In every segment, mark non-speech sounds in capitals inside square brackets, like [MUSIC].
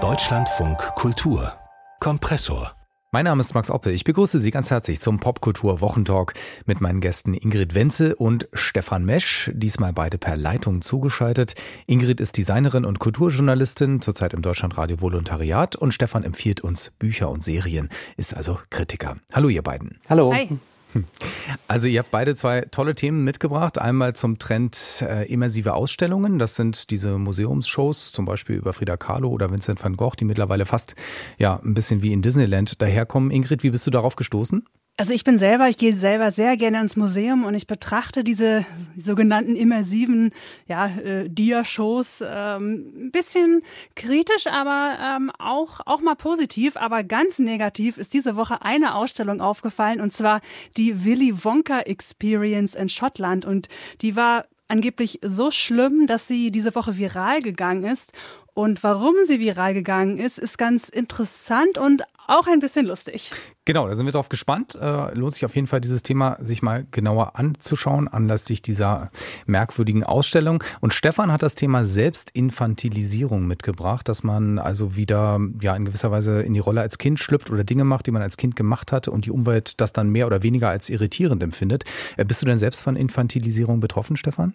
Deutschlandfunk Kultur Kompressor mein Name ist Max Oppe. Ich begrüße Sie ganz herzlich zum Popkultur Wochentalk mit meinen Gästen Ingrid Wenzel und Stefan Mesch, diesmal beide per Leitung zugeschaltet. Ingrid ist Designerin und Kulturjournalistin, zurzeit im Deutschlandradio Volontariat und Stefan empfiehlt uns Bücher und Serien, ist also Kritiker. Hallo ihr beiden. Hallo. Hi. Also ihr habt beide zwei tolle Themen mitgebracht. Einmal zum Trend äh, immersive Ausstellungen. Das sind diese Museumsshows, zum Beispiel über Frida Kahlo oder Vincent van Gogh, die mittlerweile fast ja ein bisschen wie in Disneyland daherkommen. Ingrid, wie bist du darauf gestoßen? Also ich bin selber, ich gehe selber sehr gerne ins Museum und ich betrachte diese sogenannten immersiven ja, äh, Dia-Shows ähm, ein bisschen kritisch, aber ähm, auch, auch mal positiv. Aber ganz negativ ist diese Woche eine Ausstellung aufgefallen und zwar die Willy Wonka Experience in Schottland. Und die war angeblich so schlimm, dass sie diese Woche viral gegangen ist. Und warum sie viral gegangen ist, ist ganz interessant und auch ein bisschen lustig. Genau, da sind wir drauf gespannt. Äh, lohnt sich auf jeden Fall, dieses Thema sich mal genauer anzuschauen, anlässlich dieser merkwürdigen Ausstellung. Und Stefan hat das Thema Selbstinfantilisierung mitgebracht, dass man also wieder ja in gewisser Weise in die Rolle als Kind schlüpft oder Dinge macht, die man als Kind gemacht hatte und die Umwelt das dann mehr oder weniger als irritierend empfindet. Äh, bist du denn selbst von Infantilisierung betroffen, Stefan?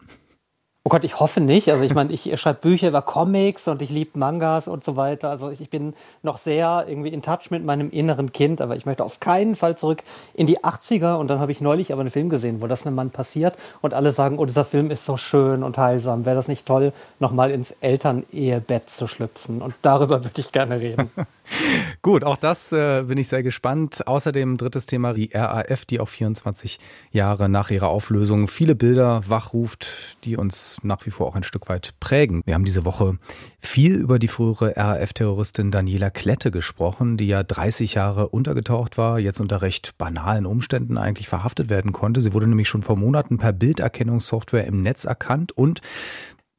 Oh Gott, ich hoffe nicht. Also ich meine, ich schreibe Bücher über Comics und ich liebe Mangas und so weiter. Also ich bin noch sehr irgendwie in Touch mit meinem inneren Kind, aber ich möchte auf keinen Fall zurück in die 80er. Und dann habe ich neulich aber einen Film gesehen, wo das einem Mann passiert und alle sagen, oh, dieser Film ist so schön und heilsam. Wäre das nicht toll, nochmal ins Elternehebett zu schlüpfen? Und darüber würde ich gerne reden. [LAUGHS] Gut, auch das äh, bin ich sehr gespannt. Außerdem drittes Thema, die RAF, die auch 24 Jahre nach ihrer Auflösung viele Bilder wachruft, die uns nach wie vor auch ein Stück weit prägen. Wir haben diese Woche viel über die frühere RAF-Terroristin Daniela Klette gesprochen, die ja 30 Jahre untergetaucht war, jetzt unter recht banalen Umständen eigentlich verhaftet werden konnte. Sie wurde nämlich schon vor Monaten per Bilderkennungssoftware im Netz erkannt und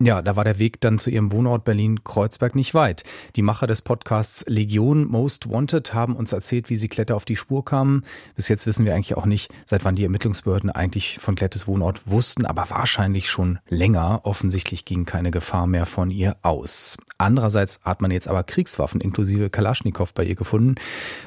ja, da war der Weg dann zu ihrem Wohnort Berlin-Kreuzberg nicht weit. Die Macher des Podcasts Legion Most Wanted haben uns erzählt, wie sie Klette auf die Spur kamen. Bis jetzt wissen wir eigentlich auch nicht, seit wann die Ermittlungsbehörden eigentlich von Klettes Wohnort wussten, aber wahrscheinlich schon länger. Offensichtlich ging keine Gefahr mehr von ihr aus. Andererseits hat man jetzt aber Kriegswaffen inklusive Kalaschnikow bei ihr gefunden.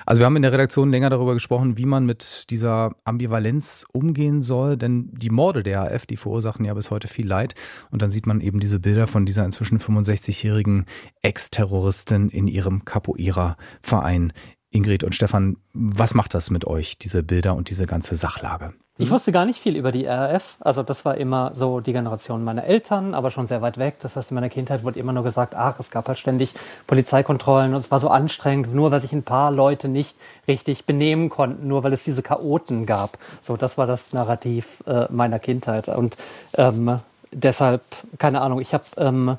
Also wir haben in der Redaktion länger darüber gesprochen, wie man mit dieser Ambivalenz umgehen soll, denn die Morde der AF, die verursachen ja bis heute viel Leid und dann sieht man eben diese Bilder von dieser inzwischen 65-jährigen Ex-Terroristin in ihrem Capoeira-Verein. Ingrid und Stefan, was macht das mit euch, diese Bilder und diese ganze Sachlage? Ich wusste gar nicht viel über die RAF. Also das war immer so die Generation meiner Eltern, aber schon sehr weit weg. Das heißt, in meiner Kindheit wurde immer nur gesagt, ach, es gab halt ständig Polizeikontrollen und es war so anstrengend, nur weil sich ein paar Leute nicht richtig benehmen konnten, nur weil es diese Chaoten gab. So, das war das Narrativ äh, meiner Kindheit. Und ähm, deshalb, keine Ahnung, ich habe ähm,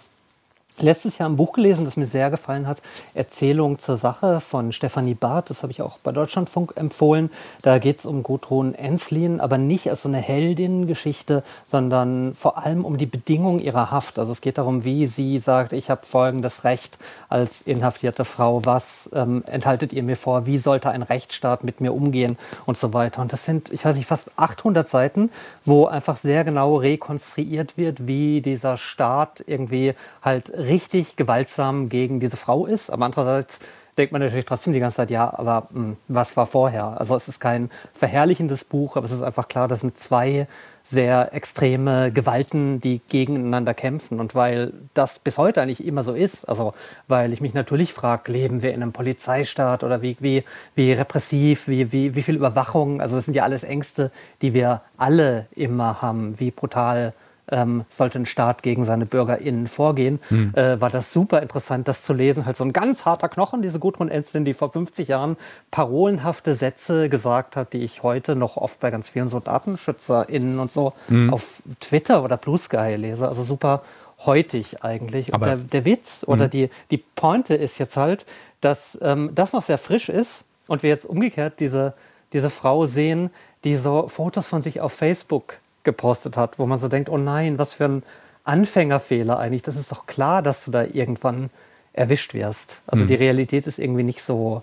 letztes Jahr ein Buch gelesen, das mir sehr gefallen hat. Erzählung zur Sache von Stefanie Barth. Das habe ich auch bei Deutschlandfunk empfohlen. Da geht es um Gudrun Enslin, aber nicht als so eine Heldinnengeschichte, sondern vor allem um die Bedingungen ihrer Haft. Also es geht darum, wie sie sagt, ich habe folgendes Recht als inhaftierte Frau. Was ähm, enthaltet ihr mir vor? Wie sollte ein Rechtsstaat mit mir umgehen? Und so weiter. Und das sind, ich weiß nicht, fast 800 Seiten, wo einfach sehr genau rekonstruiert wird, wie dieser Staat irgendwie halt richtig gewaltsam gegen diese Frau ist. Aber andererseits denkt man natürlich trotzdem die ganze Zeit, ja, aber mh, hm, was war vorher? Also es ist kein verherrlichendes Buch, aber es ist einfach klar, das sind zwei sehr extreme Gewalten, die gegeneinander kämpfen. Und weil das bis heute eigentlich immer so ist, also weil ich mich natürlich frage, leben wir in einem Polizeistaat oder wie, wie, wie repressiv, wie, wie, wie viel Überwachung, also das sind ja alles Ängste, die wir alle immer haben, wie brutal ähm, sollte ein Staat gegen seine BürgerInnen vorgehen, hm. äh, war das super interessant, das zu lesen. Halt so ein ganz harter Knochen, diese Gudrun Enstin, die vor 50 Jahren parolenhafte Sätze gesagt hat, die ich heute noch oft bei ganz vielen so DatenschützerInnen und so hm. auf Twitter oder Blue Sky lese. Also super heutig eigentlich. Aber und der, der Witz oder hm. die, die Pointe ist jetzt halt, dass ähm, das noch sehr frisch ist und wir jetzt umgekehrt diese, diese Frau sehen, die so Fotos von sich auf Facebook gepostet hat, wo man so denkt, oh nein, was für ein Anfängerfehler eigentlich. Das ist doch klar, dass du da irgendwann erwischt wirst. Also hm. die Realität ist irgendwie nicht so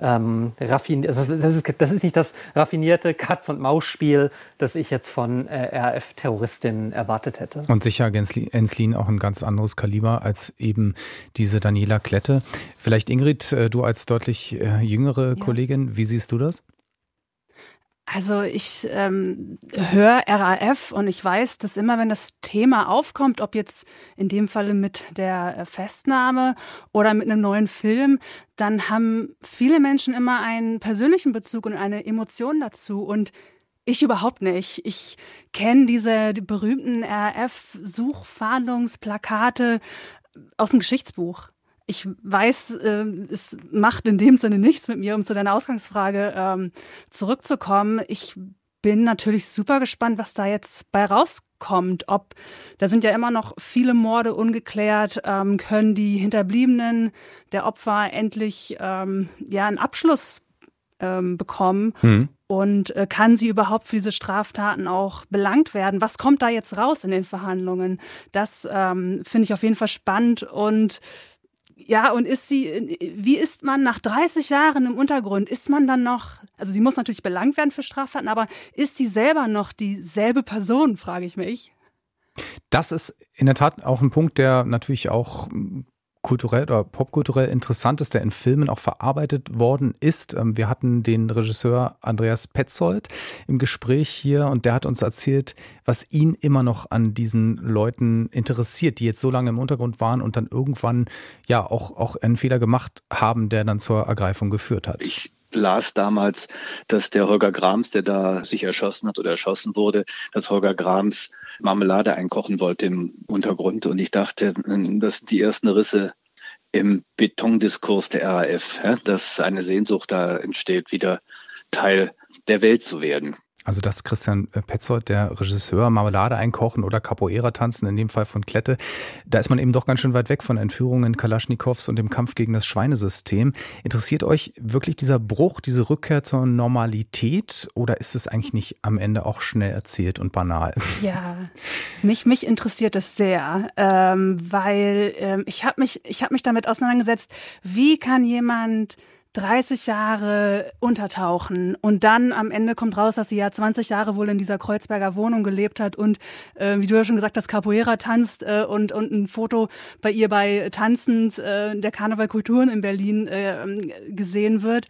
ähm, raffiniert, also das, ist, das ist nicht das raffinierte Katz-und-Maus-Spiel, das ich jetzt von äh, RAF-Terroristinnen erwartet hätte. Und sicher Enslin auch ein ganz anderes Kaliber als eben diese Daniela Klette. Vielleicht Ingrid, äh, du als deutlich äh, jüngere ja. Kollegin, wie siehst du das? Also ich ähm, höre RAF und ich weiß, dass immer, wenn das Thema aufkommt, ob jetzt in dem Falle mit der äh, Festnahme oder mit einem neuen Film, dann haben viele Menschen immer einen persönlichen Bezug und eine Emotion dazu. Und ich überhaupt nicht. Ich kenne diese die berühmten RAF-Suchfahndungsplakate aus dem Geschichtsbuch ich weiß, äh, es macht in dem Sinne nichts mit mir, um zu deiner Ausgangsfrage ähm, zurückzukommen. Ich bin natürlich super gespannt, was da jetzt bei rauskommt. Ob da sind ja immer noch viele Morde ungeklärt, ähm, können die Hinterbliebenen der Opfer endlich ähm, ja einen Abschluss ähm, bekommen mhm. und äh, kann sie überhaupt für diese Straftaten auch belangt werden? Was kommt da jetzt raus in den Verhandlungen? Das ähm, finde ich auf jeden Fall spannend und ja, und ist sie, wie ist man nach 30 Jahren im Untergrund, ist man dann noch, also sie muss natürlich belangt werden für Straftaten, aber ist sie selber noch dieselbe Person, frage ich mich. Das ist in der Tat auch ein Punkt, der natürlich auch kulturell oder popkulturell interessant ist, der in Filmen auch verarbeitet worden ist. Ähm, wir hatten den Regisseur Andreas Petzold im Gespräch hier und der hat uns erzählt, was ihn immer noch an diesen Leuten interessiert, die jetzt so lange im Untergrund waren und dann irgendwann ja auch, auch einen Fehler gemacht haben, der dann zur Ergreifung geführt hat. Ich las damals, dass der Holger Grams, der da sich erschossen hat oder erschossen wurde, dass Holger Grams Marmelade einkochen wollte im Untergrund. Und ich dachte, das sind die ersten Risse im Betondiskurs der RAF, dass eine Sehnsucht da entsteht, wieder Teil der Welt zu werden. Also das Christian Petzold, der Regisseur, Marmelade einkochen oder Capoeira tanzen, in dem Fall von Klette, da ist man eben doch ganz schön weit weg von Entführungen Kalaschnikows und dem Kampf gegen das Schweinesystem. Interessiert euch wirklich dieser Bruch, diese Rückkehr zur Normalität oder ist es eigentlich nicht am Ende auch schnell erzählt und banal? Ja, mich, mich interessiert es sehr, ähm, weil ähm, ich habe mich, ich hab mich damit auseinandergesetzt, wie kann jemand 30 Jahre untertauchen und dann am Ende kommt raus, dass sie ja 20 Jahre wohl in dieser Kreuzberger Wohnung gelebt hat und äh, wie du ja schon gesagt hast, Capoeira tanzt äh, und, und ein Foto bei ihr bei Tanzend äh, der Karneval Kulturen in Berlin äh, gesehen wird.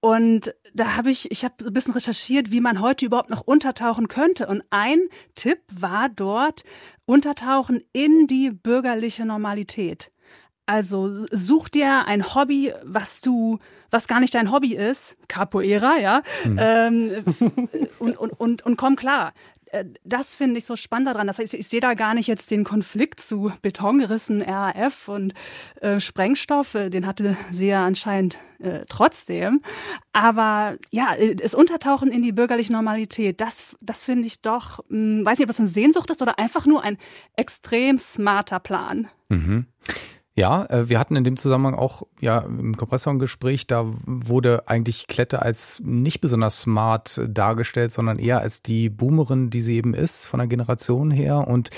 Und da habe ich, ich habe so ein bisschen recherchiert, wie man heute überhaupt noch untertauchen könnte. Und ein Tipp war dort, untertauchen in die bürgerliche Normalität. Also such dir ein Hobby, was du, was gar nicht dein Hobby ist, Capoeira, ja, mhm. ähm, [LAUGHS] und, und, und, und komm klar. Äh, das finde ich so spannend daran. Das heißt, ich sehe da gar nicht jetzt den Konflikt zu Betonrissen, RAF und äh, Sprengstoff. Den hatte sie ja anscheinend äh, trotzdem. Aber ja, das Untertauchen in die bürgerliche Normalität, das, das finde ich doch, mh, hm, weiß nicht, ob das eine Sehnsucht ist oder einfach nur ein extrem smarter Plan. Mhm. Ja, äh, wir hatten in dem Zusammenhang auch ja im Kompressor ein Gespräch, da wurde eigentlich Klette als nicht besonders smart dargestellt, sondern eher als die Boomerin, die sie eben ist, von der Generation her und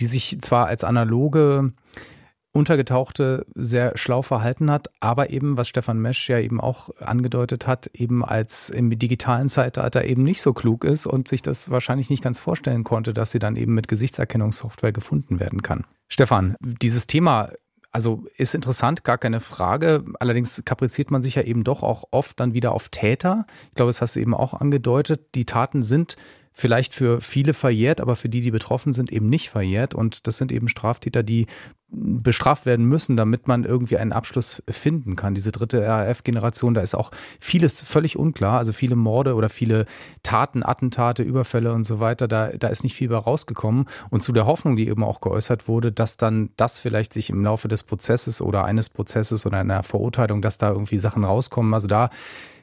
die sich zwar als analoge Untergetauchte sehr schlau verhalten hat, aber eben, was Stefan Mesch ja eben auch angedeutet hat, eben als im digitalen Zeitalter eben nicht so klug ist und sich das wahrscheinlich nicht ganz vorstellen konnte, dass sie dann eben mit Gesichtserkennungssoftware gefunden werden kann. Stefan, dieses Thema also ist interessant, gar keine Frage. Allerdings kapriziert man sich ja eben doch auch oft dann wieder auf Täter. Ich glaube, das hast du eben auch angedeutet. Die Taten sind vielleicht für viele verjährt, aber für die, die betroffen sind, eben nicht verjährt. Und das sind eben Straftäter, die bestraft werden müssen, damit man irgendwie einen Abschluss finden kann. Diese dritte RAF-Generation, da ist auch vieles völlig unklar. Also viele Morde oder viele Taten, Attentate, Überfälle und so weiter, da, da ist nicht viel bei rausgekommen. Und zu der Hoffnung, die eben auch geäußert wurde, dass dann das vielleicht sich im Laufe des Prozesses oder eines Prozesses oder einer Verurteilung, dass da irgendwie Sachen rauskommen. Also da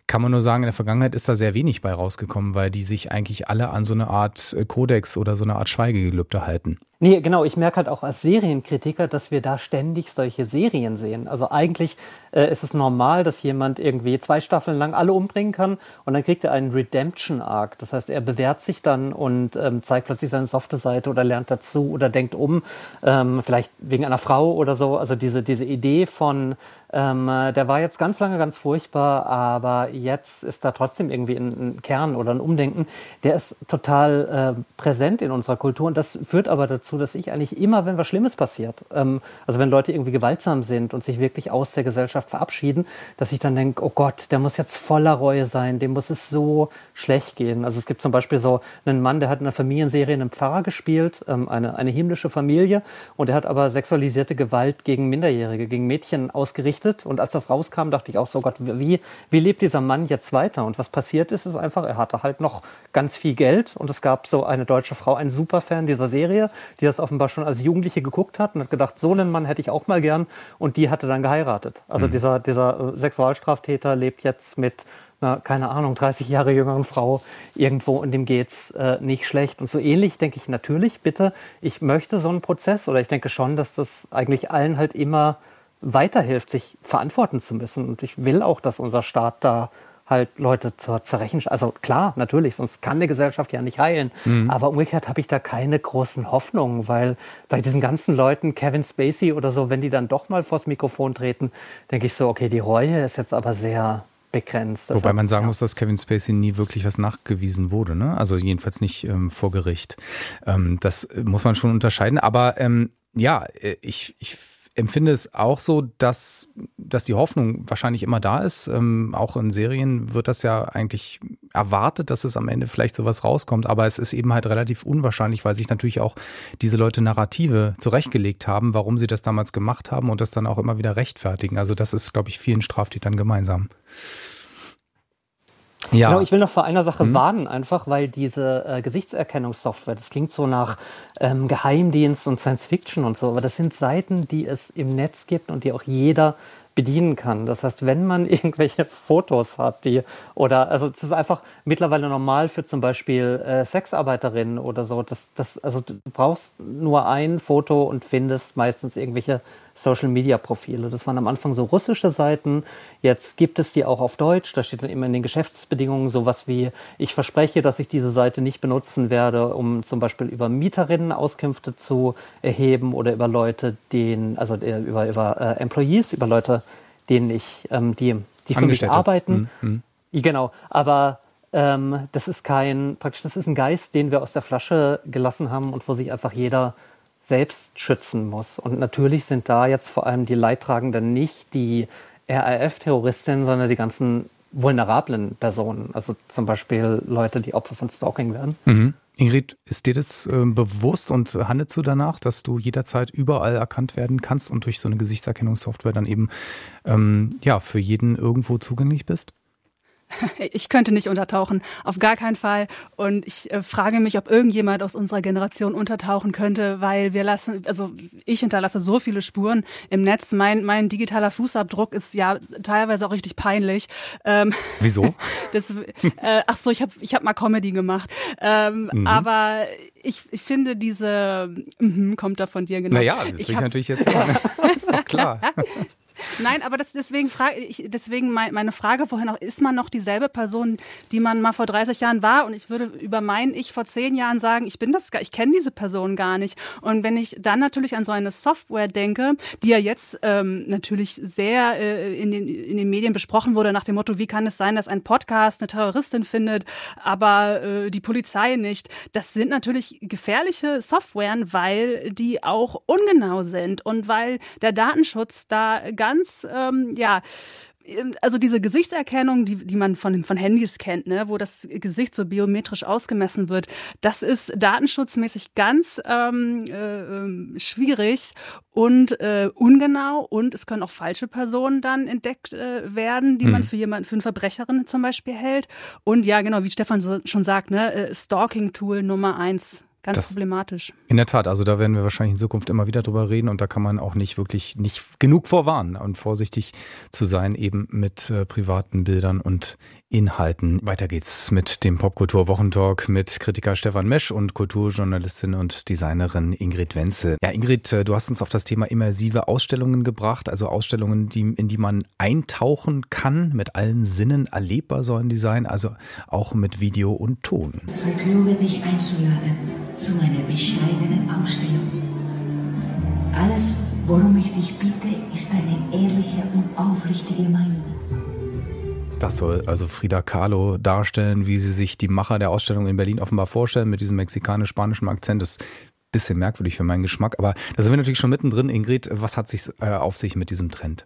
kann man nur sagen, in der Vergangenheit ist da sehr wenig bei rausgekommen, weil die sich eigentlich alle an so eine Art Kodex oder so eine Art Schweigegelübde halten. Nee, genau. Ich merke halt auch als Serienkritiker, dass wir da ständig solche Serien sehen. Also eigentlich äh, ist es normal, dass jemand irgendwie zwei Staffeln lang alle umbringen kann und dann kriegt er einen Redemption-Arc. Das heißt, er bewährt sich dann und ähm, zeigt plötzlich seine softe Seite oder lernt dazu oder denkt um, ähm, vielleicht wegen einer Frau oder so. Also diese, diese Idee von ähm, äh, der war jetzt ganz lange ganz furchtbar, aber jetzt ist da trotzdem irgendwie ein, ein Kern oder ein Umdenken. Der ist total äh, präsent in unserer Kultur und das führt aber dazu, dass ich eigentlich immer, wenn was Schlimmes passiert, ähm, also wenn Leute irgendwie gewaltsam sind und sich wirklich aus der Gesellschaft verabschieden, dass ich dann denke, oh Gott, der muss jetzt voller Reue sein, dem muss es so schlecht gehen. Also es gibt zum Beispiel so einen Mann, der hat in einer Familienserie einen Pfarrer gespielt, ähm, eine, eine himmlische Familie und der hat aber sexualisierte Gewalt gegen Minderjährige, gegen Mädchen ausgerichtet. Und als das rauskam, dachte ich auch so, Gott, wie, wie lebt dieser Mann jetzt weiter? Und was passiert ist, ist einfach, er hatte halt noch ganz viel Geld. Und es gab so eine deutsche Frau, ein Superfan dieser Serie, die das offenbar schon als Jugendliche geguckt hat und hat gedacht, so einen Mann hätte ich auch mal gern. Und die hatte dann geheiratet. Also mhm. dieser, dieser äh, Sexualstraftäter lebt jetzt mit einer, keine Ahnung, 30 Jahre jüngeren Frau irgendwo und dem geht's äh, nicht schlecht. Und so ähnlich denke ich natürlich, bitte, ich möchte so einen Prozess oder ich denke schon, dass das eigentlich allen halt immer weiterhilft, sich verantworten zu müssen. Und ich will auch, dass unser Staat da halt Leute zur, zur Rechenschaft, also klar, natürlich, sonst kann eine Gesellschaft ja nicht heilen. Mhm. Aber umgekehrt habe ich da keine großen Hoffnungen, weil bei diesen ganzen Leuten, Kevin Spacey oder so, wenn die dann doch mal vors Mikrofon treten, denke ich so, okay, die Reue ist jetzt aber sehr begrenzt. Wobei man sagen ja. muss, dass Kevin Spacey nie wirklich was nachgewiesen wurde, ne? Also jedenfalls nicht ähm, vor Gericht. Ähm, das muss man schon unterscheiden. Aber ähm, ja, äh, ich, ich empfinde es auch so, dass, dass die Hoffnung wahrscheinlich immer da ist. Ähm, auch in Serien wird das ja eigentlich erwartet, dass es am Ende vielleicht sowas rauskommt, aber es ist eben halt relativ unwahrscheinlich, weil sich natürlich auch diese Leute Narrative zurechtgelegt haben, warum sie das damals gemacht haben und das dann auch immer wieder rechtfertigen. Also das ist, glaube ich, vielen Straftätern gemeinsam. Ja. Genau, ich will noch vor einer Sache mhm. warnen, einfach weil diese äh, Gesichtserkennungssoftware, das klingt so nach ähm, Geheimdienst und Science Fiction und so, aber das sind Seiten, die es im Netz gibt und die auch jeder bedienen kann. Das heißt, wenn man [LAUGHS] irgendwelche Fotos hat, die oder also es ist einfach mittlerweile normal für zum Beispiel äh, Sexarbeiterinnen oder so. Das, das, also du brauchst nur ein Foto und findest meistens irgendwelche Social-Media-Profile. Das waren am Anfang so russische Seiten. Jetzt gibt es die auch auf Deutsch. Da steht dann immer in den Geschäftsbedingungen sowas wie, ich verspreche, dass ich diese Seite nicht benutzen werde, um zum Beispiel über Mieterinnen Auskünfte zu erheben oder über Leute, denen, also äh, über, über äh, Employees, über Leute, denen ich, ähm, die, die für mich arbeiten. Mhm. Genau, aber ähm, das ist kein, praktisch, das ist ein Geist, den wir aus der Flasche gelassen haben und wo sich einfach jeder selbst schützen muss. Und natürlich sind da jetzt vor allem die Leidtragenden nicht die RAF-Terroristinnen, sondern die ganzen vulnerablen Personen. Also zum Beispiel Leute, die Opfer von Stalking werden. Mhm. Ingrid, ist dir das äh, bewusst und handelst du danach, dass du jederzeit überall erkannt werden kannst und durch so eine Gesichtserkennungssoftware dann eben ähm, ja für jeden irgendwo zugänglich bist? [LAUGHS] Ich könnte nicht untertauchen, auf gar keinen Fall. Und ich äh, frage mich, ob irgendjemand aus unserer Generation untertauchen könnte, weil wir lassen, also ich hinterlasse so viele Spuren im Netz. Mein, mein digitaler Fußabdruck ist ja teilweise auch richtig peinlich. Ähm, [LAUGHS] Wieso? Das, äh, ach so, ich habe ich hab mal Comedy gemacht. Ähm, mhm. Aber ich, ich finde diese, mm, kommt da von dir genau. Naja, das will ich, natürlich jetzt hören. [LAUGHS] ist doch klar. Nein, aber das, deswegen frage ich, deswegen mein, meine Frage vorhin auch, ist man noch dieselbe Person, die man mal vor 30 Jahren war? Und ich würde über mein Ich vor 10 Jahren sagen, ich bin das, ich kenne diese Person gar nicht. Und wenn ich dann natürlich an so eine Software denke, die ja jetzt ähm, natürlich sehr äh, in, den, in den Medien besprochen wurde, nach dem Motto, wie kann es sein, dass ein Podcast eine Terroristin findet, aber äh, die Polizei nicht? Das sind natürlich gefährliche Softwaren, weil die auch ungenau sind und weil der Datenschutz da gar ganz, ähm, ja, also diese Gesichtserkennung, die, die man von, von Handys kennt, ne, wo das Gesicht so biometrisch ausgemessen wird, das ist datenschutzmäßig ganz ähm, äh, schwierig und äh, ungenau und es können auch falsche Personen dann entdeckt äh, werden, die hm. man für jemanden, für eine Verbrecherin zum Beispiel hält. Und ja, genau, wie Stefan so, schon sagt, ne, äh, Stalking-Tool Nummer eins ganz das, problematisch. In der Tat, also da werden wir wahrscheinlich in Zukunft immer wieder drüber reden und da kann man auch nicht wirklich nicht genug vorwarnen und vorsichtig zu sein, eben mit äh, privaten Bildern und Inhalten. Weiter geht's mit dem Popkultur-Wochentalk mit Kritiker Stefan Mesch und Kulturjournalistin und Designerin Ingrid Wenzel. Ja, Ingrid, äh, du hast uns auf das Thema immersive Ausstellungen gebracht, also Ausstellungen, die, in die man eintauchen kann, mit allen Sinnen erlebbar sollen die sein, also auch mit Video und Ton. Vergnügen, dich einzuladen zu meiner bescheidenen Ausstellung. Alles, worum ich dich bitte, ist eine ehrliche und aufrichtige Meinung. Das soll also Frida Kahlo darstellen, wie sie sich die Macher der Ausstellung in Berlin offenbar vorstellen, mit diesem mexikanisch-spanischen Akzent. Das ist ein bisschen merkwürdig für meinen Geschmack, aber da sind wir natürlich schon mittendrin. Ingrid, was hat sich äh, auf sich mit diesem Trend?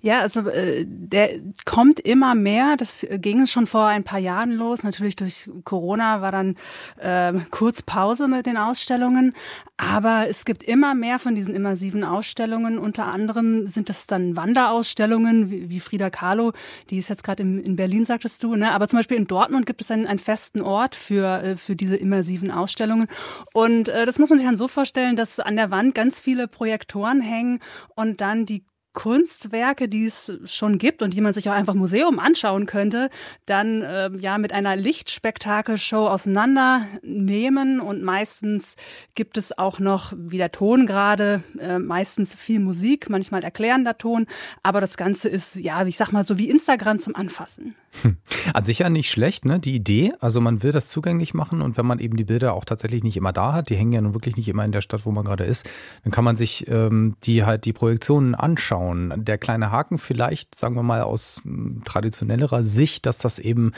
Ja, also äh, der kommt immer mehr. Das ging schon vor ein paar Jahren los. Natürlich durch Corona war dann äh, kurz Pause mit den Ausstellungen. Aber es gibt immer mehr von diesen immersiven Ausstellungen. Unter anderem sind das dann Wanderausstellungen, wie, wie Frida Kahlo, die ist jetzt gerade in Berlin, sagtest du. Ne? Aber zum Beispiel in Dortmund gibt es einen, einen festen Ort für, äh, für diese immersiven Ausstellungen. Und äh, das muss man sich dann so vorstellen, dass an der Wand ganz viele Projektoren hängen und dann die Kunstwerke, die es schon gibt und die man sich auch einfach Museum anschauen könnte, dann äh, ja mit einer Lichtspektakelshow auseinandernehmen und meistens gibt es auch noch, wie der Ton gerade, äh, meistens viel Musik, manchmal erklärender Ton, aber das Ganze ist, ja, ich sag mal so wie Instagram zum Anfassen. Hm. An sich ja nicht schlecht, ne? Die Idee. Also man will das zugänglich machen und wenn man eben die Bilder auch tatsächlich nicht immer da hat, die hängen ja nun wirklich nicht immer in der Stadt, wo man gerade ist, dann kann man sich ähm, die halt die Projektionen anschauen. Der kleine Haken vielleicht, sagen wir mal, aus hm, traditionellerer Sicht, dass das eben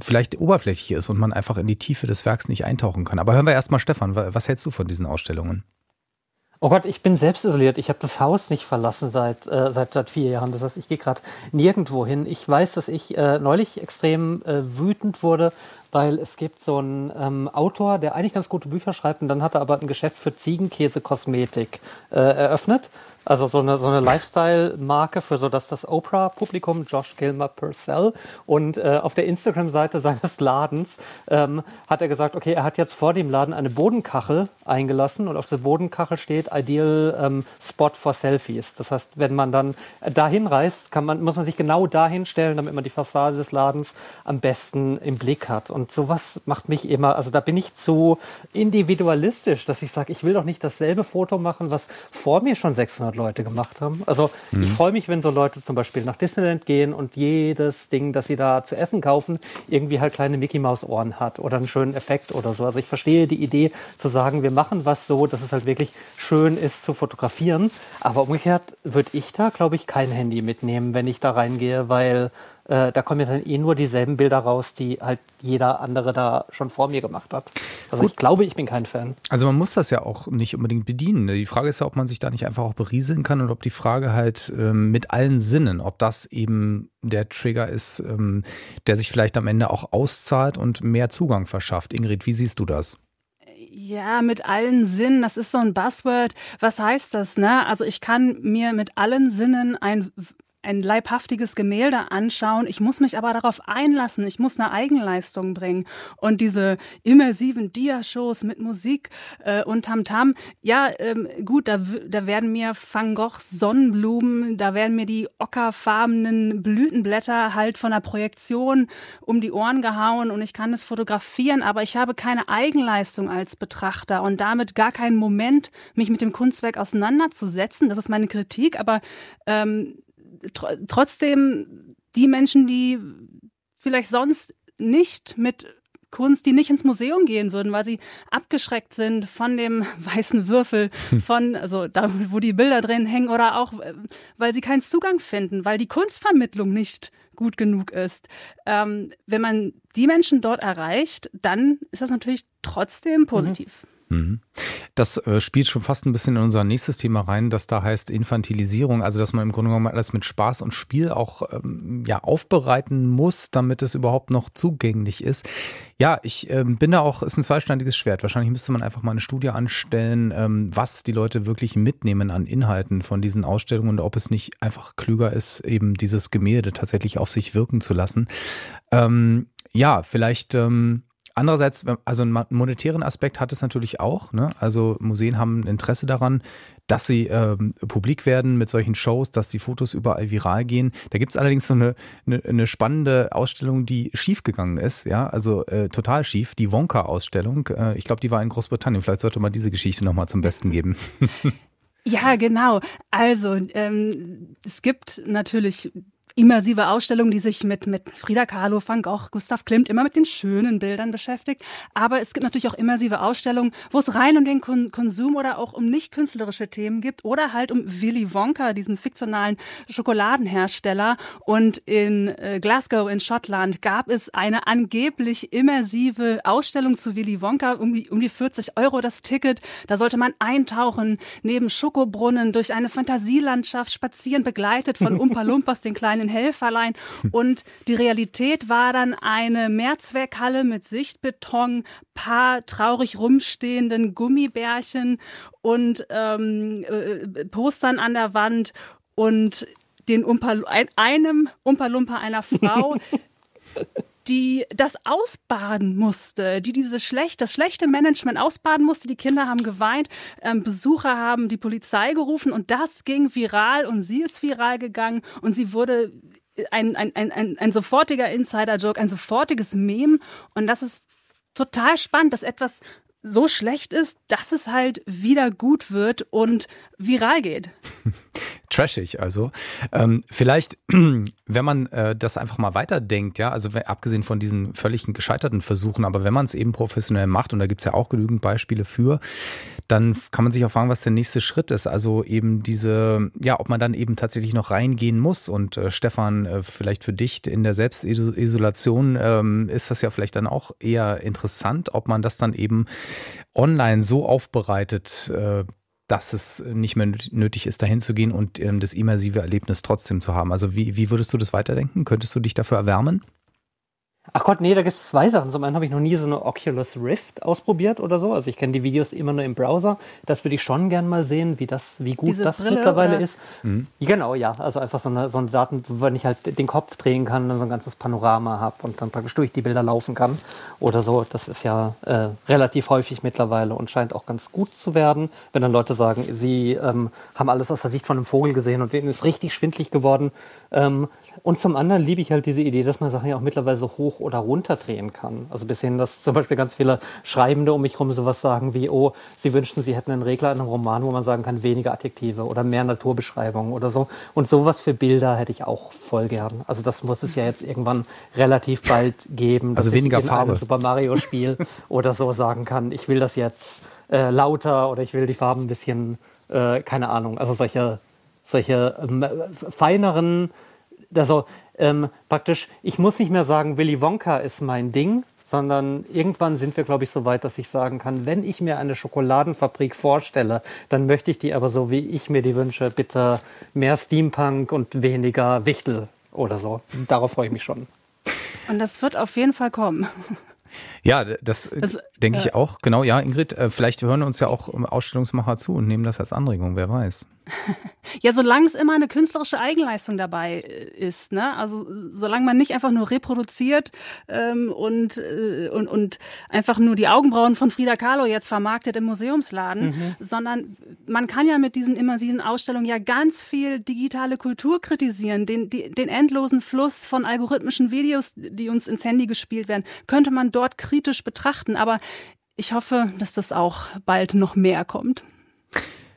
vielleicht oberflächlich ist und man einfach in die Tiefe des Werks nicht eintauchen kann. Aber hören wir erstmal Stefan, was hältst du von diesen Ausstellungen? Oh Gott, ich bin selbst isoliert. Ich habe das Haus nicht verlassen seit, äh, seit, seit vier Jahren. Das heißt, ich gehe gerade nirgendwo hin. Ich weiß, dass ich äh, neulich extrem äh, wütend wurde, weil es gibt so einen ähm, Autor, der eigentlich ganz gute Bücher schreibt und dann hat er aber ein Geschäft für Ziegenkäse-Kosmetik äh, eröffnet. Also so eine, so eine Lifestyle-Marke für so dass das Oprah-Publikum, Josh Gilmer Purcell. Und äh, auf der Instagram-Seite seines Ladens ähm, hat er gesagt, okay, er hat jetzt vor dem Laden eine Bodenkachel eingelassen und auf der Bodenkachel steht Ideal ähm, Spot for Selfies. Das heißt, wenn man dann dahin reist, kann man, muss man sich genau dahin stellen, damit man die Fassade des Ladens am besten im Blick hat. Und sowas macht mich immer, also da bin ich zu individualistisch, dass ich sage, ich will doch nicht dasselbe Foto machen, was vor mir schon 600 500 Leute gemacht haben. Also mhm. ich freue mich, wenn so Leute zum Beispiel nach Disneyland gehen und jedes Ding, das sie da zu essen kaufen, irgendwie halt kleine Mickey Maus Ohren hat oder einen schönen Effekt oder so. Also ich verstehe die Idee zu sagen, wir machen was so, dass es halt wirklich schön ist zu fotografieren. Aber umgekehrt würde ich da, glaube ich, kein Handy mitnehmen, wenn ich da reingehe, weil äh, da kommen ja dann eh nur dieselben Bilder raus, die halt jeder andere da schon vor mir gemacht hat. Also Gut. ich glaube, ich bin kein Fan. Also man muss das ja auch nicht unbedingt bedienen. Die Frage ist ja, ob man sich da nicht einfach auch berieseln kann und ob die Frage halt ähm, mit allen Sinnen, ob das eben der Trigger ist, ähm, der sich vielleicht am Ende auch auszahlt und mehr Zugang verschafft. Ingrid, wie siehst du das? Ja, mit allen Sinnen, das ist so ein Buzzword. Was heißt das, ne? Also ich kann mir mit allen Sinnen ein ein leibhaftiges Gemälde anschauen. Ich muss mich aber darauf einlassen. Ich muss eine Eigenleistung bringen. Und diese immersiven Dia-Shows mit Musik äh, und Tamtam, -Tam, ja, ähm, gut, da, da werden mir Van Goghs Sonnenblumen, da werden mir die ockerfarbenen Blütenblätter halt von der Projektion um die Ohren gehauen und ich kann es fotografieren, aber ich habe keine Eigenleistung als Betrachter und damit gar keinen Moment, mich mit dem Kunstwerk auseinanderzusetzen. Das ist meine Kritik, aber ähm, tr trotzdem die Menschen, die vielleicht sonst nicht mit Kunst, die nicht ins Museum gehen würden, weil sie abgeschreckt sind von dem [LAUGHS] weißen Würfel, hm. von, also da, wo die Bilder drin hängen oder auch, äh, weil sie keinen Zugang finden, weil die Kunstvermittlung nicht gut genug ist. Ähm, wenn man die Menschen dort erreicht, dann ist das natürlich trotzdem positiv. Mhm. Mhm. Das äh, spielt schon fast ein bisschen in unser nächstes Thema rein, das da heißt Infantilisierung, also dass man im Grunde genommen alles mit Spaß und Spiel auch ähm, ja aufbereiten muss, damit es überhaupt noch zugänglich ist. Ja, ich ähm, bin da auch, ist ein zweischneidiges Schwert. Wahrscheinlich müsste man einfach mal eine Studie anstellen, ähm, was die Leute wirklich mitnehmen an Inhalten von diesen Ausstellungen und ob es nicht einfach klüger ist, eben dieses Gemälde tatsächlich auf sich wirken zu lassen. Ähm, ja, vielleicht ähm, andererseits, also einen monetären Aspekt hat es natürlich auch. Ne? Also Museen haben ein Interesse daran, dass sie ähm, publik werden mit solchen Shows, dass die Fotos überall viral gehen. Da gibt es allerdings so eine, eine, eine, spannende Ausstellung, die schiefgegangen ist, ja, also äh, total schief, die Wonka-Ausstellung. Äh, ich glaube, die war in Großbritannien. Vielleicht sollte man diese Geschichte nochmal zum Besten geben. [LAUGHS] Ja, genau. Also ähm, es gibt natürlich immersive Ausstellung, die sich mit, mit Frida Kahlo, Van Gogh, Gustav Klimt immer mit den schönen Bildern beschäftigt. Aber es gibt natürlich auch immersive Ausstellungen, wo es rein um den Kon Konsum oder auch um nicht künstlerische Themen gibt oder halt um Willy Wonka, diesen fiktionalen Schokoladenhersteller. Und in äh, Glasgow in Schottland gab es eine angeblich immersive Ausstellung zu Willy Wonka, um die, um die 40 Euro das Ticket. Da sollte man eintauchen, neben Schokobrunnen durch eine Fantasielandschaft spazieren, begleitet von [LAUGHS] Umpa Lumpas, den kleinen kleinen Helferlein. Und die Realität war dann eine Mehrzweckhalle mit Sichtbeton, paar traurig rumstehenden Gummibärchen und ähm, äh, Postern an der Wand und den Umpa, ein, einem Umpa-Lumpa einer Frau, [LAUGHS] die das ausbaden musste, die diese schlecht, das schlechte Management ausbaden musste. Die Kinder haben geweint, ähm, Besucher haben die Polizei gerufen und das ging viral und sie ist viral gegangen und sie wurde ein, ein, ein, ein, ein sofortiger Insider-Joke, ein sofortiges Meme und das ist total spannend, dass etwas so schlecht ist, dass es halt wieder gut wird und viral geht. [LAUGHS] Trashig, also. Ähm, vielleicht, [CLEARS THROAT] wenn man äh, das einfach mal weiterdenkt, ja, also abgesehen von diesen völlig gescheiterten Versuchen, aber wenn man es eben professionell macht, und da gibt es ja auch genügend Beispiele für, dann kann man sich auch fragen, was der nächste Schritt ist. Also eben diese, ja, ob man dann eben tatsächlich noch reingehen muss. Und äh, Stefan, äh, vielleicht für dich in der Selbstisolation ähm, ist das ja vielleicht dann auch eher interessant, ob man das dann eben online so aufbereitet, äh, dass es nicht mehr nötig ist, dahin zu gehen und ähm, das immersive Erlebnis trotzdem zu haben. Also wie, wie würdest du das weiterdenken? Könntest du dich dafür erwärmen? Ach Gott, nee, da gibt es zwei Sachen. Zum einen habe ich noch nie so eine Oculus Rift ausprobiert oder so. Also ich kenne die Videos immer nur im Browser. Das würde ich schon gern mal sehen, wie das, wie gut Diese das Brille, mittlerweile oder? ist. Mhm. Genau, ja. Also einfach so eine, so eine Daten, wenn ich halt den Kopf drehen kann und so ein ganzes Panorama habe und dann praktisch durch die Bilder laufen kann oder so. Das ist ja äh, relativ häufig mittlerweile und scheint auch ganz gut zu werden. Wenn dann Leute sagen, sie ähm, haben alles aus der Sicht von einem Vogel gesehen und denen ist richtig schwindlig geworden. Ähm, und zum anderen liebe ich halt diese Idee, dass man Sachen ja auch mittlerweile so hoch oder runter drehen kann. Also bis hin, dass zum Beispiel ganz viele Schreibende um mich herum sowas sagen wie, oh, sie wünschten, sie hätten einen Regler in einem Roman, wo man sagen kann, weniger Adjektive oder mehr Naturbeschreibungen oder so. Und sowas für Bilder hätte ich auch voll gern. Also das muss es ja jetzt irgendwann relativ bald geben. Also weniger ich in Farbe. Einem Super Mario Spiel [LAUGHS] oder so sagen kann, ich will das jetzt äh, lauter oder ich will die Farben ein bisschen, äh, keine Ahnung, also solche, solche ähm, feineren also ähm, praktisch, ich muss nicht mehr sagen, Willy Wonka ist mein Ding, sondern irgendwann sind wir, glaube ich, so weit, dass ich sagen kann, wenn ich mir eine Schokoladenfabrik vorstelle, dann möchte ich die aber so, wie ich mir die wünsche, bitte mehr Steampunk und weniger Wichtel oder so. Darauf freue ich mich schon. Und das wird auf jeden Fall kommen. Ja, das also, denke ich auch. Genau, ja, Ingrid, äh, vielleicht hören uns ja auch Ausstellungsmacher zu und nehmen das als Anregung, wer weiß. Ja, solange es immer eine künstlerische Eigenleistung dabei äh, ist, ne? Also solange man nicht einfach nur reproduziert ähm, und, äh, und, und einfach nur die Augenbrauen von Frida Kahlo jetzt vermarktet im Museumsladen, mhm. sondern man kann ja mit diesen immersiven Ausstellungen ja ganz viel digitale Kultur kritisieren, den, die, den endlosen Fluss von algorithmischen Videos, die uns ins Handy gespielt werden, könnte man dort kritisch betrachten. Aber ich hoffe, dass das auch bald noch mehr kommt.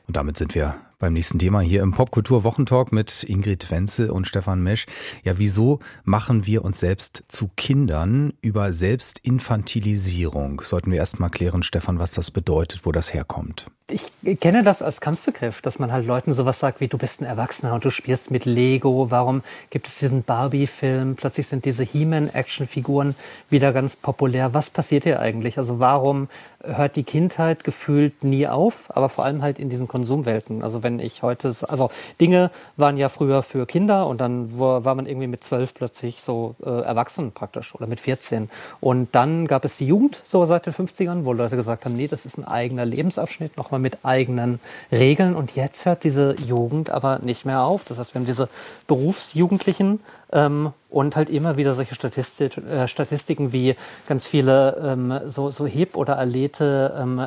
Und damit sind wir beim nächsten Thema hier im Popkultur Wochentalk mit Ingrid Wenzel und Stefan Mesch. Ja, wieso machen wir uns selbst zu Kindern über Selbstinfantilisierung? Sollten wir erst mal klären, Stefan, was das bedeutet, wo das herkommt. Ich kenne das als Kampfbegriff, dass man halt Leuten sowas sagt wie du bist ein Erwachsener und du spielst mit Lego. Warum gibt es diesen Barbie-Film? Plötzlich sind diese He-Man-Action-Figuren wieder ganz populär. Was passiert hier eigentlich? Also warum hört die Kindheit gefühlt nie auf, aber vor allem halt in diesen Konsumwelten. Also wenn ich heute, also Dinge waren ja früher für Kinder und dann war man irgendwie mit zwölf plötzlich so äh, erwachsen praktisch oder mit 14. Und dann gab es die Jugend so seit den 50ern, wo Leute gesagt haben, nee, das ist ein eigener Lebensabschnitt, nochmal nochmal mit eigenen Regeln. Und jetzt hört diese Jugend aber nicht mehr auf. Das heißt, wir haben diese Berufsjugendlichen ähm, und halt immer wieder solche Statistik, äh, Statistiken wie ganz viele ähm, so, so Heb- oder erlebte ähm,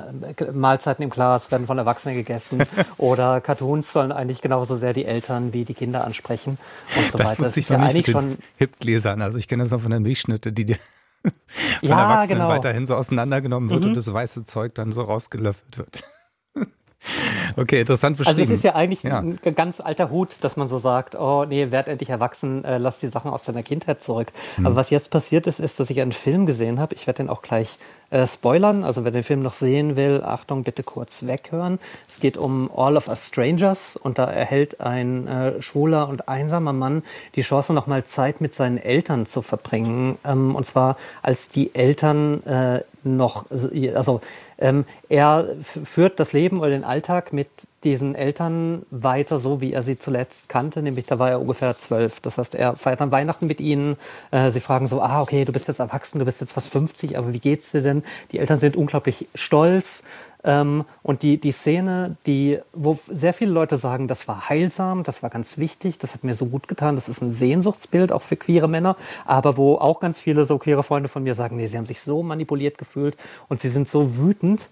Mahlzeiten im Glas werden von Erwachsenen gegessen [LAUGHS] oder Cartoons sollen eigentlich genauso sehr die Eltern wie die Kinder ansprechen und so das weiter. Das ist ja eigentlich schon Hip-Gläsern. Also ich kenne das noch von den Milchschnitte, die dir [LAUGHS] von ja, Erwachsenen genau. weiterhin so auseinandergenommen wird mhm. und das weiße Zeug dann so rausgelöffelt wird. Okay, interessant beschrieben. Also es ist ja eigentlich ja. ein ganz alter Hut, dass man so sagt, oh nee, werd endlich erwachsen, äh, lass die Sachen aus deiner Kindheit zurück. Mhm. Aber was jetzt passiert ist, ist, dass ich einen Film gesehen habe. Ich werde den auch gleich äh, spoilern. Also wer den Film noch sehen will, Achtung, bitte kurz weghören. Es geht um All of Us Strangers und da erhält ein äh, schwuler und einsamer Mann die Chance, nochmal Zeit mit seinen Eltern zu verbringen. Ähm, und zwar als die Eltern äh, noch, also ähm, er führt das Leben oder den Alltag mit diesen Eltern weiter, so wie er sie zuletzt kannte, nämlich da war er ungefähr zwölf. Das heißt, er feiert dann Weihnachten mit ihnen. Äh, sie fragen so, ah, okay, du bist jetzt erwachsen, du bist jetzt fast 50, aber wie geht's dir denn? Die Eltern sind unglaublich stolz. Ähm, und die, die Szene, die, wo sehr viele Leute sagen, das war heilsam, das war ganz wichtig, das hat mir so gut getan, das ist ein Sehnsuchtsbild auch für queere Männer, aber wo auch ganz viele so queere Freunde von mir sagen, nee, sie haben sich so manipuliert gefühlt und sie sind so wütend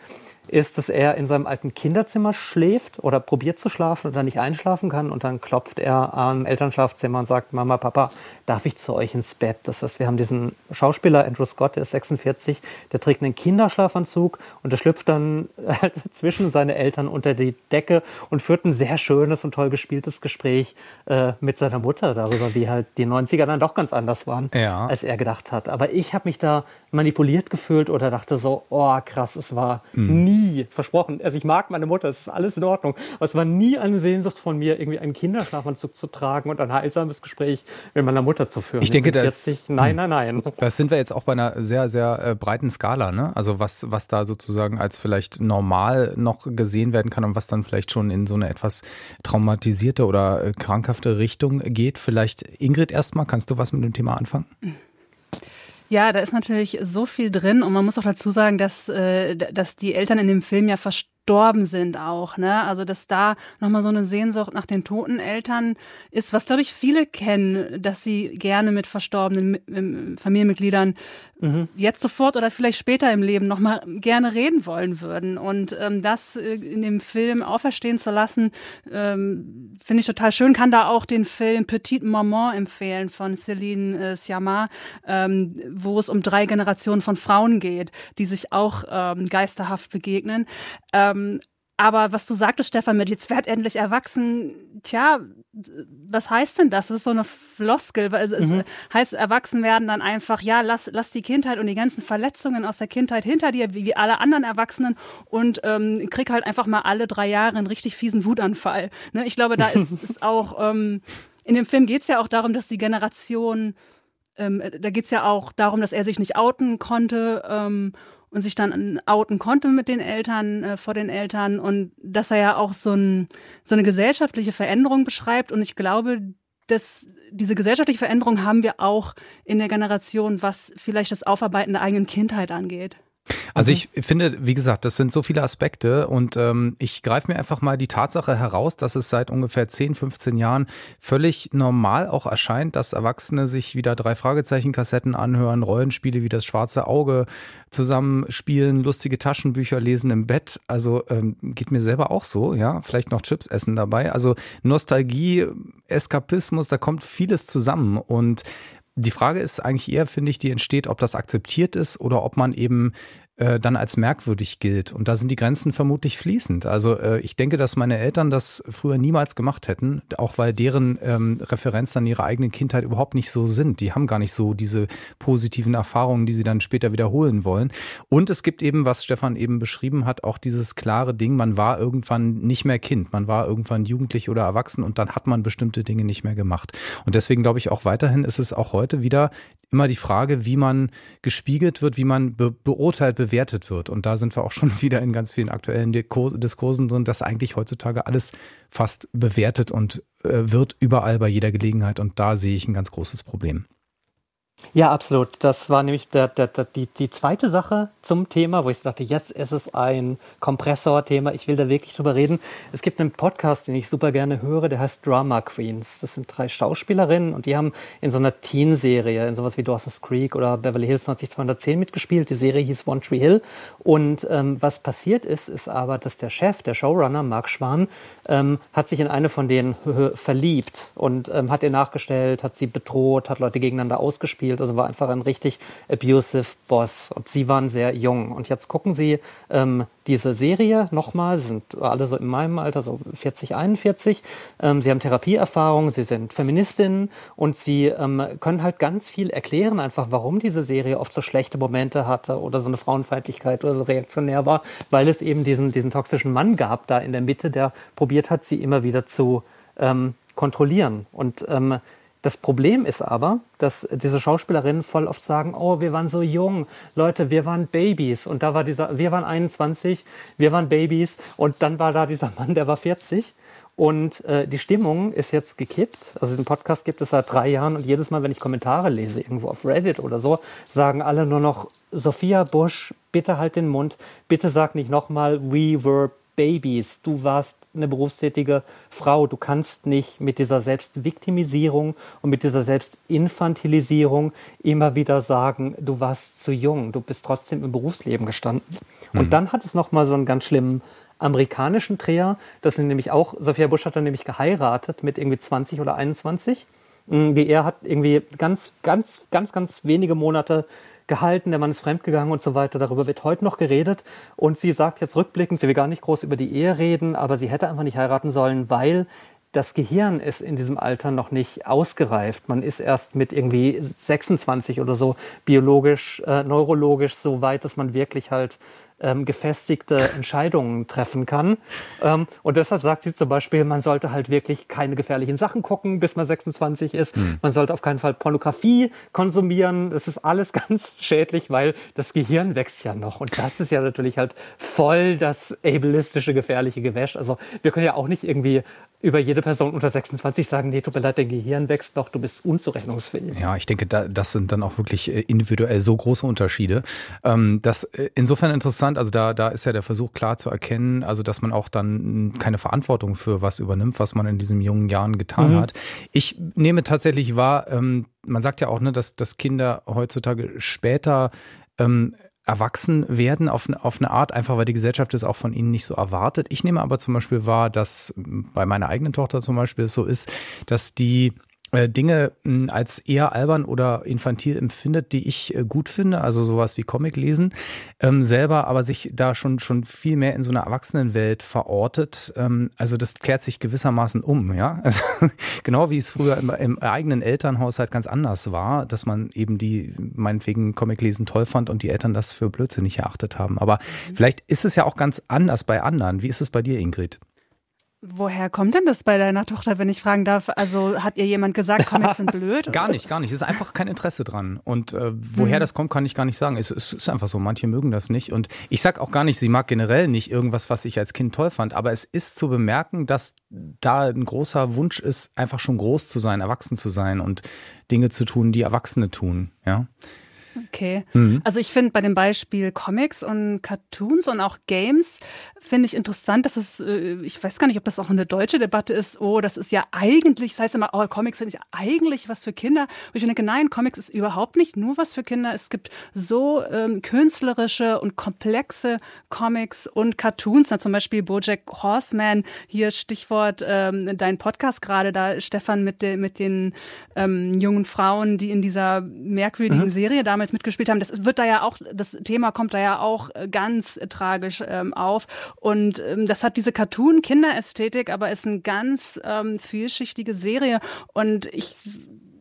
ist, dass er in seinem alten Kinderzimmer schläft oder probiert zu schlafen und dann nicht einschlafen kann und dann klopft er am Elternschlafzimmer und sagt, Mama, Papa, darf ich zu euch ins Bett? Das heißt, wir haben diesen Schauspieler Andrew Scott, der ist 46, der trägt einen Kinderschlafanzug und der schlüpft dann [LAUGHS] halt zwischen seine Eltern unter die Decke und führt ein sehr schönes und toll gespieltes Gespräch äh, mit seiner Mutter darüber, wie halt die 90er dann doch ganz anders waren, ja. als er gedacht hat. Aber ich habe mich da manipuliert gefühlt oder dachte so, oh krass, es war mhm. nie versprochen. Also ich mag meine Mutter, es ist alles in Ordnung. Aber es war nie eine Sehnsucht von mir, irgendwie einen Kinderschlafanzug zu tragen und ein heilsames Gespräch mit meiner Mutter zu führen. Ich denke, das, 40, nein, nein, nein. Das sind wir jetzt auch bei einer sehr, sehr äh, breiten Skala, ne? Also was, was da sozusagen als vielleicht normal noch gesehen werden kann und was dann vielleicht schon in so eine etwas traumatisierte oder äh, krankhafte Richtung geht. Vielleicht Ingrid erstmal, kannst du was mit dem Thema anfangen? Ja, da ist natürlich so viel drin und man muss auch dazu sagen, dass, äh, dass die Eltern in dem Film ja verstorben gestorben sind auch. Ne? Also dass da nochmal so eine Sehnsucht nach den toten Eltern ist, was glaube ich viele kennen, dass sie gerne mit verstorbenen Familienmitgliedern mhm. jetzt sofort oder vielleicht später im Leben nochmal gerne reden wollen würden. Und ähm, das äh, in dem Film auferstehen zu lassen, ähm, finde ich total schön. Kann da auch den Film Petite Maman empfehlen von Céline äh, Sciamma, ähm, wo es um drei Generationen von Frauen geht, die sich auch ähm, geisterhaft begegnen. Ähm, ähm, aber was du sagtest, Stefan, mit jetzt werd endlich erwachsen, tja, was heißt denn das? Das ist so eine Floskel. Weil es mhm. heißt, erwachsen werden dann einfach, ja, lass, lass die Kindheit und die ganzen Verletzungen aus der Kindheit hinter dir, wie, wie alle anderen Erwachsenen, und ähm, krieg halt einfach mal alle drei Jahre einen richtig fiesen Wutanfall. Ne? Ich glaube, da ist, ist [LAUGHS] auch, ähm, in dem Film geht es ja auch darum, dass die Generation, ähm, da geht es ja auch darum, dass er sich nicht outen konnte. Ähm, und sich dann outen konnte mit den Eltern, äh, vor den Eltern und dass er ja auch so, ein, so eine gesellschaftliche Veränderung beschreibt und ich glaube, dass diese gesellschaftliche Veränderung haben wir auch in der Generation, was vielleicht das Aufarbeiten der eigenen Kindheit angeht. Also mhm. ich finde, wie gesagt, das sind so viele Aspekte und ähm, ich greife mir einfach mal die Tatsache heraus, dass es seit ungefähr 10, 15 Jahren völlig normal auch erscheint, dass Erwachsene sich wieder drei Fragezeichen-Kassetten anhören, Rollenspiele wie das schwarze Auge zusammenspielen, lustige Taschenbücher lesen im Bett. Also ähm, geht mir selber auch so, ja, vielleicht noch Chips essen dabei. Also Nostalgie, Eskapismus, da kommt vieles zusammen und die Frage ist eigentlich eher, finde ich, die entsteht, ob das akzeptiert ist oder ob man eben äh, dann als merkwürdig gilt. Und da sind die Grenzen vermutlich fließend. Also äh, ich denke, dass meine Eltern das früher niemals gemacht hätten, auch weil deren ähm, Referenzen an ihre eigene Kindheit überhaupt nicht so sind. Die haben gar nicht so diese positiven Erfahrungen, die sie dann später wiederholen wollen. Und es gibt eben, was Stefan eben beschrieben hat, auch dieses klare Ding, man war irgendwann nicht mehr Kind, man war irgendwann jugendlich oder erwachsen und dann hat man bestimmte Dinge nicht mehr gemacht. Und deswegen glaube ich auch weiterhin ist es auch heute wieder immer die Frage, wie man gespiegelt wird, wie man be beurteilt, bewertet wird. Und da sind wir auch schon [LAUGHS] wieder in ganz vielen aktuellen Diskursen drin, dass eigentlich heutzutage alles fast bewertet und äh, wird überall bei jeder Gelegenheit. Und da sehe ich ein ganz großes Problem. Ja, absolut. Das war nämlich der, der, der, die, die zweite Sache zum Thema, wo ich dachte, jetzt ist es ein Kompressor-Thema. Ich will da wirklich drüber reden. Es gibt einen Podcast, den ich super gerne höre, der heißt Drama Queens. Das sind drei Schauspielerinnen und die haben in so einer Teen-Serie, in sowas wie Dawson's Creek oder Beverly Hills 90210 mitgespielt. Die Serie hieß One Tree Hill. Und ähm, was passiert ist, ist aber, dass der Chef, der Showrunner, Mark Schwan, ähm, hat sich in eine von denen verliebt und ähm, hat ihr nachgestellt, hat sie bedroht, hat Leute gegeneinander ausgespielt gespielt. Also war einfach ein richtig abusive Boss. Und sie waren sehr jung. Und jetzt gucken sie ähm, diese Serie nochmal. Sie sind alle so in meinem Alter, so 40, 41. Ähm, sie haben Therapieerfahrung, sie sind Feministinnen und sie ähm, können halt ganz viel erklären, einfach warum diese Serie oft so schlechte Momente hatte oder so eine Frauenfeindlichkeit oder so reaktionär war, weil es eben diesen, diesen toxischen Mann gab da in der Mitte, der probiert hat, sie immer wieder zu ähm, kontrollieren. Und ähm, das Problem ist aber, dass diese Schauspielerinnen voll oft sagen, oh, wir waren so jung, Leute, wir waren Babys. Und da war dieser, wir waren 21, wir waren Babys. Und dann war da dieser [LAUGHS] Mann, der war 40. Und äh, die Stimmung ist jetzt gekippt. Also diesen Podcast gibt es seit drei Jahren und jedes Mal, wenn ich Kommentare lese, irgendwo auf Reddit oder so, sagen alle nur noch, Sophia Bush, bitte halt den Mund, bitte sag nicht nochmal, we were Babys. Du warst eine berufstätige Frau. Du kannst nicht mit dieser Selbstviktimisierung und mit dieser Selbstinfantilisierung immer wieder sagen, du warst zu jung. Du bist trotzdem im Berufsleben gestanden. Mhm. Und dann hat es noch mal so einen ganz schlimmen amerikanischen Dreher. Das sind nämlich auch, Sophia Bush hat dann nämlich geheiratet mit irgendwie 20 oder 21. Wie er hat irgendwie ganz, ganz, ganz, ganz wenige Monate gehalten, der Mann ist fremdgegangen und so weiter. Darüber wird heute noch geredet. Und sie sagt jetzt rückblickend, sie will gar nicht groß über die Ehe reden, aber sie hätte einfach nicht heiraten sollen, weil das Gehirn ist in diesem Alter noch nicht ausgereift. Man ist erst mit irgendwie 26 oder so biologisch, äh, neurologisch so weit, dass man wirklich halt ähm, gefestigte Entscheidungen treffen kann. Ähm, und deshalb sagt sie zum Beispiel, man sollte halt wirklich keine gefährlichen Sachen gucken, bis man 26 ist. Mhm. Man sollte auf keinen Fall Pornografie konsumieren. Das ist alles [LAUGHS] ganz schädlich, weil das Gehirn wächst ja noch. Und das ist ja natürlich halt voll das ableistische, gefährliche Gewäsch. Also wir können ja auch nicht irgendwie über jede Person unter 26 sagen, nee, tut mir leid, dein Gehirn wächst noch, du bist unzurechnungsfähig. Ja, ich denke, da, das sind dann auch wirklich äh, individuell so große Unterschiede. Ähm, das äh, insofern interessant, also da, da ist ja der Versuch klar zu erkennen, also dass man auch dann keine Verantwortung für was übernimmt, was man in diesen jungen Jahren getan mhm. hat. Ich nehme tatsächlich wahr, ähm, man sagt ja auch, ne, dass, dass Kinder heutzutage später ähm, erwachsen werden auf, auf eine Art, einfach weil die Gesellschaft es auch von ihnen nicht so erwartet. Ich nehme aber zum Beispiel wahr, dass bei meiner eigenen Tochter zum Beispiel es so ist, dass die Dinge hm, als eher albern oder infantil empfindet, die ich äh, gut finde, also sowas wie Comic lesen, ähm, selber aber sich da schon, schon viel mehr in so einer Erwachsenenwelt verortet. Ähm, also das klärt sich gewissermaßen um, ja. [LAUGHS] Also, genau wie es früher im, im eigenen Elternhaushalt ganz anders war, dass man eben die meinetwegen Comic lesen toll fand und die Eltern das für blödsinnig erachtet haben. Aber mhm. vielleicht ist es ja auch ganz anders bei anderen. Wie ist es bei dir, Ingrid? Woher kommt denn das bei deiner Tochter, wenn ich fragen darf? Also hat ihr jemand gesagt, Comics sind blöd? [LAUGHS] gar nicht, gar nicht. Es ist einfach kein Interesse dran. Und äh, woher mhm. das kommt, kann ich gar nicht sagen. Es, es, ist einfach so. Manche mögen das nicht. Und ich sag auch gar nicht, sie mag generell nicht irgendwas, was ich als Kind toll fand. Aber es ist zu bemerken, dass da ein großer Wunsch ist, einfach schon groß zu sein, erwachsen zu sein und Dinge zu tun, die Erwachsene tun. Ja. Okay. Mhm. Also ich finde bei dem Beispiel Comics und Cartoons und auch Games finde ich interessant, dass es, äh, ich weiß gar nicht, ob das auch eine deutsche Debatte ist, oh, das ist ja eigentlich, das heißt immer, oh, Comics sind ja eigentlich was für Kinder. Und ich denke, nein, Comics ist überhaupt nicht nur was für Kinder. Es gibt so ähm, künstlerische und komplexe Comics und Cartoons, na, zum Beispiel Bojack Horseman, hier Stichwort ähm, dein Podcast gerade, da Stefan mit, de, mit den ähm, jungen Frauen, die in dieser merkwürdigen mhm. Serie damals mitgespielt haben. Das wird da ja auch, das Thema kommt da ja auch äh, ganz äh, tragisch ähm, auf. Und ähm, das hat diese Cartoon-Kinderästhetik, aber ist eine ganz ähm, vielschichtige Serie. Und ich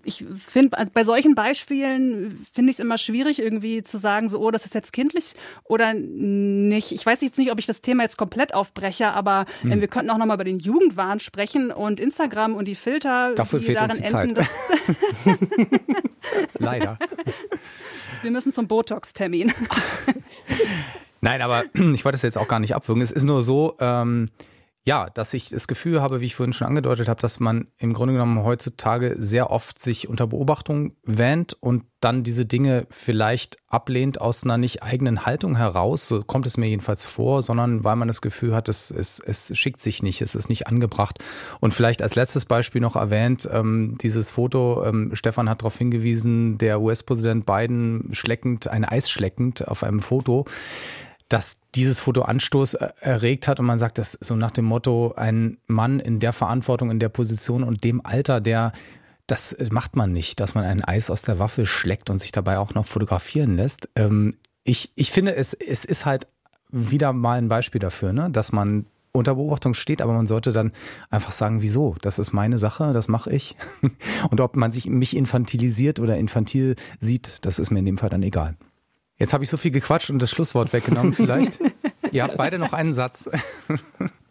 ich finde, bei solchen Beispielen finde ich es immer schwierig, irgendwie zu sagen, so, oh, das ist jetzt kindlich oder nicht. Ich weiß jetzt nicht, ob ich das Thema jetzt komplett aufbreche, aber hm. äh, wir könnten auch nochmal über den Jugendwahn sprechen und Instagram und die Filter, Dafür die fehlt darin uns die enden. Zeit. [LAUGHS] [LAUGHS] Leider. Wir müssen zum Botox-Termin. [LAUGHS] Nein, aber [CLEARS THROAT] ich wollte es jetzt auch gar nicht abwürgen. Es ist nur so, ähm, ja, dass ich das Gefühl habe, wie ich vorhin schon angedeutet habe, dass man im Grunde genommen heutzutage sehr oft sich unter Beobachtung wähnt und dann diese Dinge vielleicht ablehnt aus einer nicht eigenen Haltung heraus, so kommt es mir jedenfalls vor, sondern weil man das Gefühl hat, es, es, es schickt sich nicht, es ist nicht angebracht. Und vielleicht als letztes Beispiel noch erwähnt, ähm, dieses Foto, ähm, Stefan hat darauf hingewiesen, der US-Präsident Biden schleckend, ein Eis schleckend auf einem Foto dass dieses Foto Anstoß erregt hat und man sagt, das so nach dem Motto, ein Mann in der Verantwortung, in der Position und dem Alter, der das macht man nicht, dass man ein Eis aus der Waffe schlägt und sich dabei auch noch fotografieren lässt. Ähm, ich, ich finde, es, es ist halt wieder mal ein Beispiel dafür, ne? dass man unter Beobachtung steht, aber man sollte dann einfach sagen, wieso? Das ist meine Sache, das mache ich. [LAUGHS] Und ob man sich mich infantilisiert oder infantil sieht, das ist mir in dem Fall dann egal. Jetzt habe ich so viel gequatscht und das Schlusswort weggenommen vielleicht. [LAUGHS] Ihr habt beide noch einen Satz. [LAUGHS]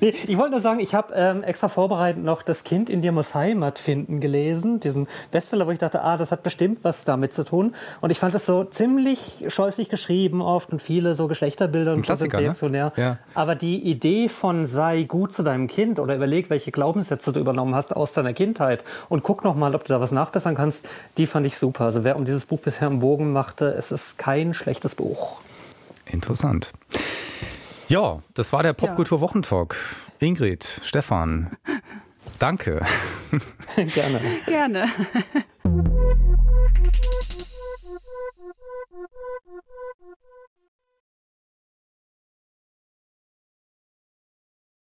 Nee, ich wollte nur sagen, ich habe ähm, extra vorbereitet noch Das Kind in dir muss Heimat finden gelesen, diesen Bestseller, wo ich dachte, ah, das hat bestimmt was damit zu tun. Und ich fand es so ziemlich scheußlich geschrieben oft und viele so Geschlechterbilder und so reaktionär. Ne? Ja. Aber die Idee von sei gut zu deinem Kind oder überleg, welche Glaubenssätze du übernommen hast aus deiner Kindheit und guck noch mal, ob du da was nachbessern kannst, die fand ich super. Also wer um dieses Buch bisher einen Bogen machte, es ist kein schlechtes Buch. Interessant. Ja, das war der Popkultur-Wochentalk. Ingrid, Stefan, danke. [LAUGHS] Gerne. Gerne. [LAUGHS]